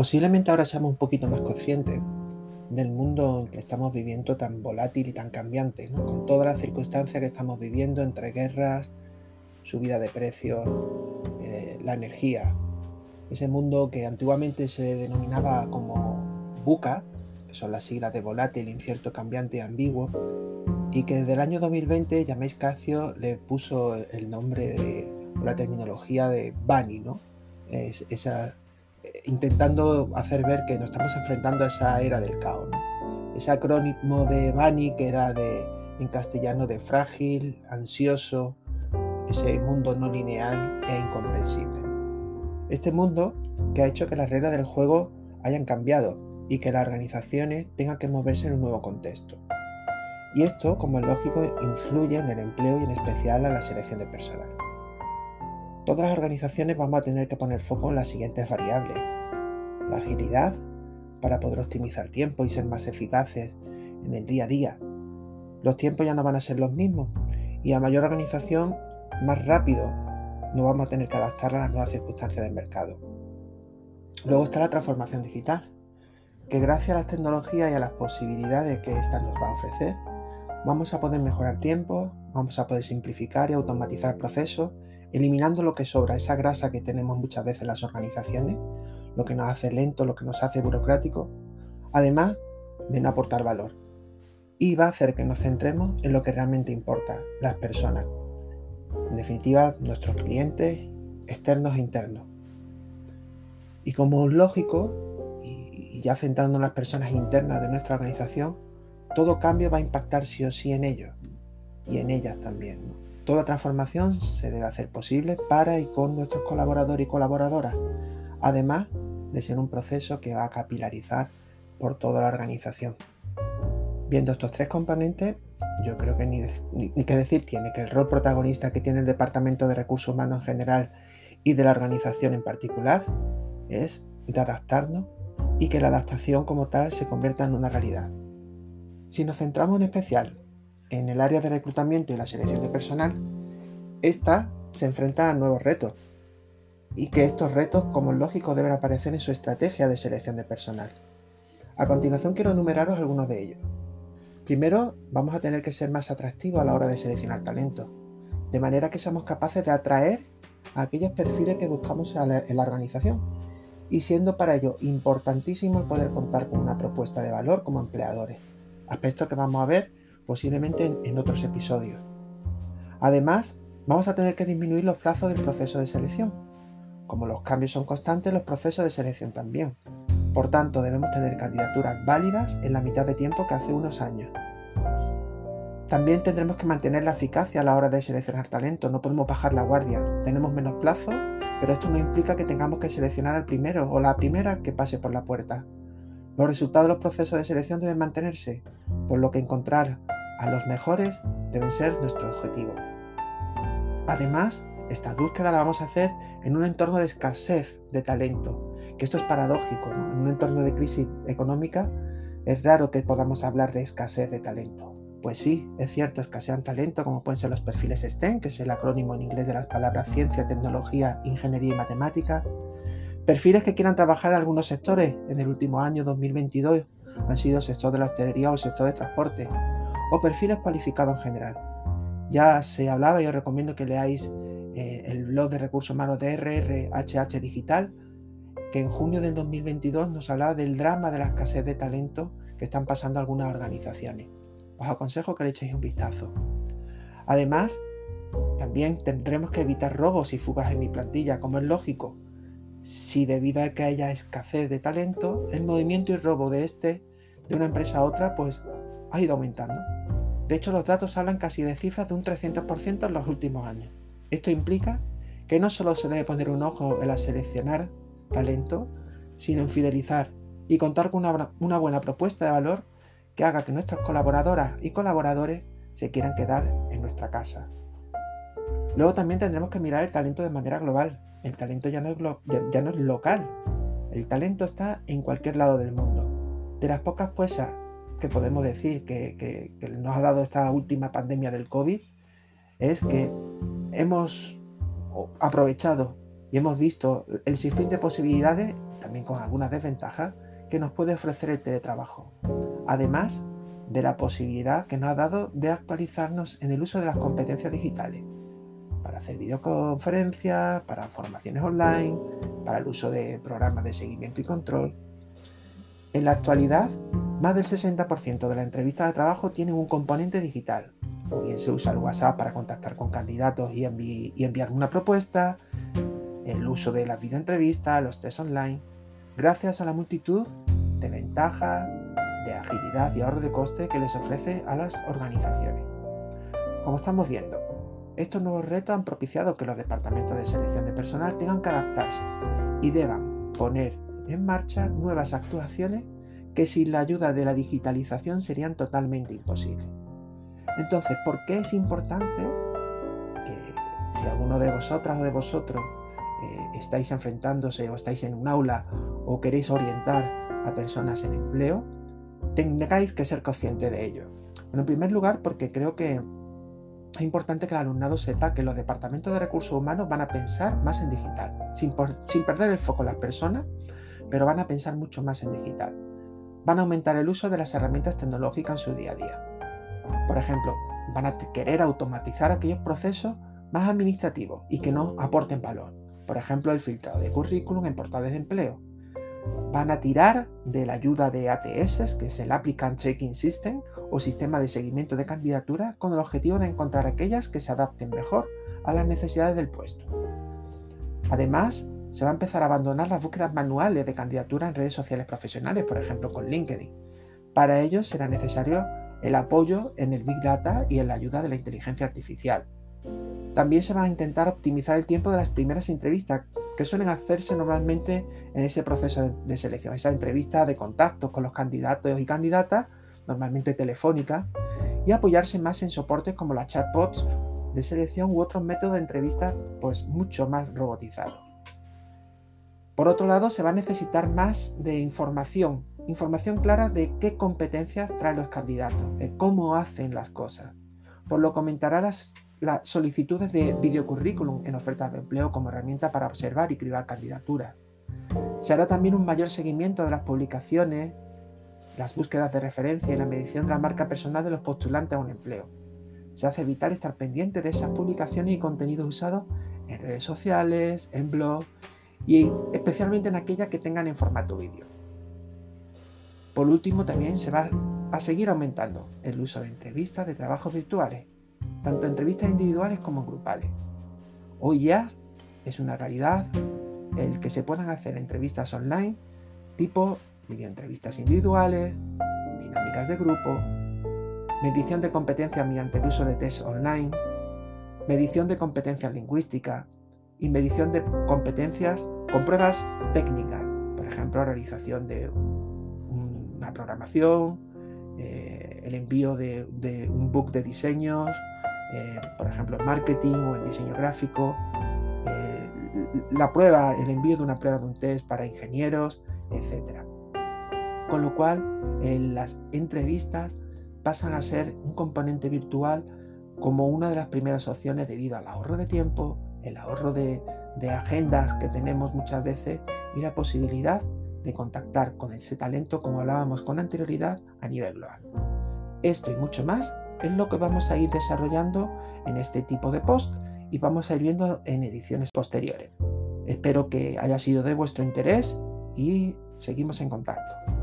Posiblemente ahora seamos un poquito más conscientes del mundo en que estamos viviendo tan volátil y tan cambiante, con todas las circunstancias que estamos viviendo entre guerras, subida de precios, eh, la energía. Ese mundo que antiguamente se denominaba como buca, que son las siglas de volátil, incierto, cambiante y ambiguo, y que desde el año 2020 James Casio le puso el nombre de la terminología de Bani, ¿no? Es, esa intentando hacer ver que nos estamos enfrentando a esa era del caos. Ese acrónimo de Bani, que era de, en castellano de frágil, ansioso, ese mundo no lineal e incomprensible. Este mundo que ha hecho que las reglas del juego hayan cambiado y que las organizaciones tengan que moverse en un nuevo contexto. Y esto, como es lógico, influye en el empleo y en especial en la selección de personal. Todas las organizaciones vamos a tener que poner foco en las siguientes variables. La agilidad, para poder optimizar tiempo y ser más eficaces en el día a día. Los tiempos ya no van a ser los mismos y a mayor organización, más rápido nos vamos a tener que adaptar a las nuevas circunstancias del mercado. Luego está la transformación digital, que gracias a las tecnologías y a las posibilidades que ésta nos va a ofrecer, vamos a poder mejorar tiempo, vamos a poder simplificar y automatizar procesos eliminando lo que sobra, esa grasa que tenemos muchas veces en las organizaciones, lo que nos hace lento, lo que nos hace burocrático, además de no aportar valor. Y va a hacer que nos centremos en lo que realmente importa, las personas. En definitiva, nuestros clientes externos e internos. Y como lógico, y ya centrando en las personas internas de nuestra organización, todo cambio va a impactar sí o sí en ellos y en ellas también. Toda transformación se debe hacer posible para y con nuestros colaboradores y colaboradoras, además de ser un proceso que va a capilarizar por toda la organización. Viendo estos tres componentes, yo creo que ni, que decir tiene que el rol protagonista que tiene el Departamento de Recursos Humanos en general y de la organización en particular es de adaptarnos y que la adaptación como tal se convierta en una realidad. Si nos centramos en especial en el área de reclutamiento y la selección de personal, esta se enfrenta a nuevos retos y que estos retos, como es lógico, deben aparecer en su estrategia de selección de personal. A continuación quiero enumeraros algunos de ellos. Primero, vamos a tener que ser más atractivos a la hora de seleccionar talento, de manera que seamos capaces de atraer a aquellos perfiles que buscamos en la organización, y siendo para ello importantísimo el poder contar con una propuesta de valor como empleadores, aspecto que vamos a ver posiblemente en, otros episodios. Además, vamos a tener que disminuir los plazos del proceso de selección. Como los cambios son constantes, los procesos de selección también. Por tanto, debemos tener candidaturas válidas en la mitad de tiempo que hace unos años. También tendremos que mantener la eficacia a la hora de seleccionar talento, no podemos bajar la guardia. Tenemos menos plazo, pero esto no implica que tengamos que seleccionar al primero o la primera que pase por la puerta. Los resultados de los procesos de selección deben mantenerse, por lo que encontrar a los mejores deben ser nuestro objetivo. Además, esta búsqueda la vamos a hacer en un entorno de escasez de talento, que esto es paradójico, en un entorno de crisis económica es raro que podamos hablar de escasez de talento. Pues sí, es cierto, escasean talento como pueden ser los perfiles STEM, que es el acrónimo en inglés de las palabras ciencia, tecnología, ingeniería y matemática. Perfiles que quieran trabajar en algunos sectores. En el último año 2022 han sido el sector de la hostelería o el sector de transporte o perfiles cualificados en general. Ya se hablaba y os recomiendo que leáis eh, el blog de recursos humanos de RRHH Digital, que en junio del 2022 nos hablaba del drama de la escasez de talento que están pasando algunas organizaciones. Os aconsejo que le echéis un vistazo. Además, también tendremos que evitar robos y fugas en mi plantilla, como es lógico. Si debido a que haya escasez de talento, el movimiento y robo de este de una empresa a otra, pues ha ido aumentando. De hecho, los datos hablan casi de cifras de un 300% en los últimos años. Esto implica que no solo se debe poner un ojo en la seleccionar talento, sino en fidelizar y contar con una, una buena propuesta de valor que haga que nuestras colaboradoras y colaboradores se quieran quedar en nuestra casa. Luego también tendremos que mirar el talento de manera global. El talento ya no es, ya no es local. El talento está en cualquier lado del mundo. De las pocas puestas que podemos decir que, nos ha dado esta última pandemia del COVID es que hemos aprovechado y hemos visto el sinfín de posibilidades, también con algunas desventajas, que nos puede ofrecer el teletrabajo. Además de la posibilidad que nos ha dado de actualizarnos en el uso de las competencias digitales, para hacer videoconferencias, para formaciones online, para el uso de programas de seguimiento y control. En la actualidad, más del 60% de las entrevistas de trabajo tienen un componente digital. O bien se usa el WhatsApp para contactar con candidatos y, enviar una propuesta, el uso de las videoentrevistas, los test online, gracias a la multitud de ventajas, de agilidad y ahorro de coste que les ofrece a las organizaciones. Como estamos viendo, estos nuevos retos han propiciado que los departamentos de selección de personal tengan que adaptarse y deban poner en marcha nuevas actuaciones que sin la ayuda de la digitalización serían totalmente imposibles. Entonces, ¿por qué es importante que si alguno de vosotras o de vosotros eh, estáis enfrentándose o estáis en un aula o queréis orientar a personas en empleo, tengáis que ser consciente de ello. En primer lugar, porque creo que es importante que el alumnado sepa que los departamentos de recursos humanos van a pensar más en digital, sin, sin perder el foco en las personas, pero van a pensar mucho más en digital. Van a aumentar el uso de las herramientas tecnológicas en su día a día. Por ejemplo, van a querer automatizar aquellos procesos más administrativos y que no aporten valor por ejemplo el filtrado de currículum en portales de empleo. Van a tirar de la ayuda de ATS, que es el Applicant Tracking System o sistema de seguimiento de candidatura, con el objetivo de encontrar aquellas que se adapten mejor a las necesidades del puesto. Además, se va a empezar a abandonar las búsquedas manuales de candidatura en redes sociales profesionales, por ejemplo con LinkedIn. Para ello será necesario el apoyo en el Big Data y en la ayuda de la inteligencia artificial. También se va a intentar optimizar el tiempo de las primeras entrevistas, que suelen hacerse normalmente en ese proceso de selección, esa entrevista de contacto con los candidatos y candidatas, normalmente telefónica, y apoyarse más en soportes como las chatbots de selección u otros métodos de entrevista pues mucho más robotizados. Por otro lado, se va a necesitar más de información, información clara de qué competencias traen los candidatos, de cómo hacen las cosas. Por lo comentará las solicitudes de videocurrículum en ofertas de empleo como herramienta para observar y cribar candidaturas. Se hará también un mayor seguimiento de las publicaciones, las búsquedas de referencia y la medición de la marca personal de los postulantes a un empleo. Se hace vital estar pendiente de esas publicaciones y contenidos usados en redes sociales, en blogs y especialmente en aquellas que tengan en formato vídeo. Por último, también se va a seguir aumentando el uso de entrevistas de trabajos virtuales tanto entrevistas individuales como grupales. Hoy ya es una realidad el que se puedan hacer entrevistas online tipo videoentrevistas individuales, dinámicas de grupo, medición de competencias mediante el uso de test online, medición de competencias lingüísticas y medición de competencias con pruebas técnicas, por ejemplo, realización de una programación, eh, el envío de, un book de diseños, eh, por ejemplo, en marketing o en diseño gráfico, eh, la prueba, el envío de una prueba de un test para ingenieros, etc. Con lo cual, las entrevistas pasan a ser un componente virtual como una de las primeras opciones debido al ahorro de tiempo, el ahorro de, agendas que tenemos muchas veces y la posibilidad de contactar con ese talento como hablábamos con anterioridad a nivel global. Esto y mucho más es lo que vamos a ir desarrollando en este tipo de post y vamos a ir viendo en ediciones posteriores. Espero que haya sido de vuestro interés y seguimos en contacto.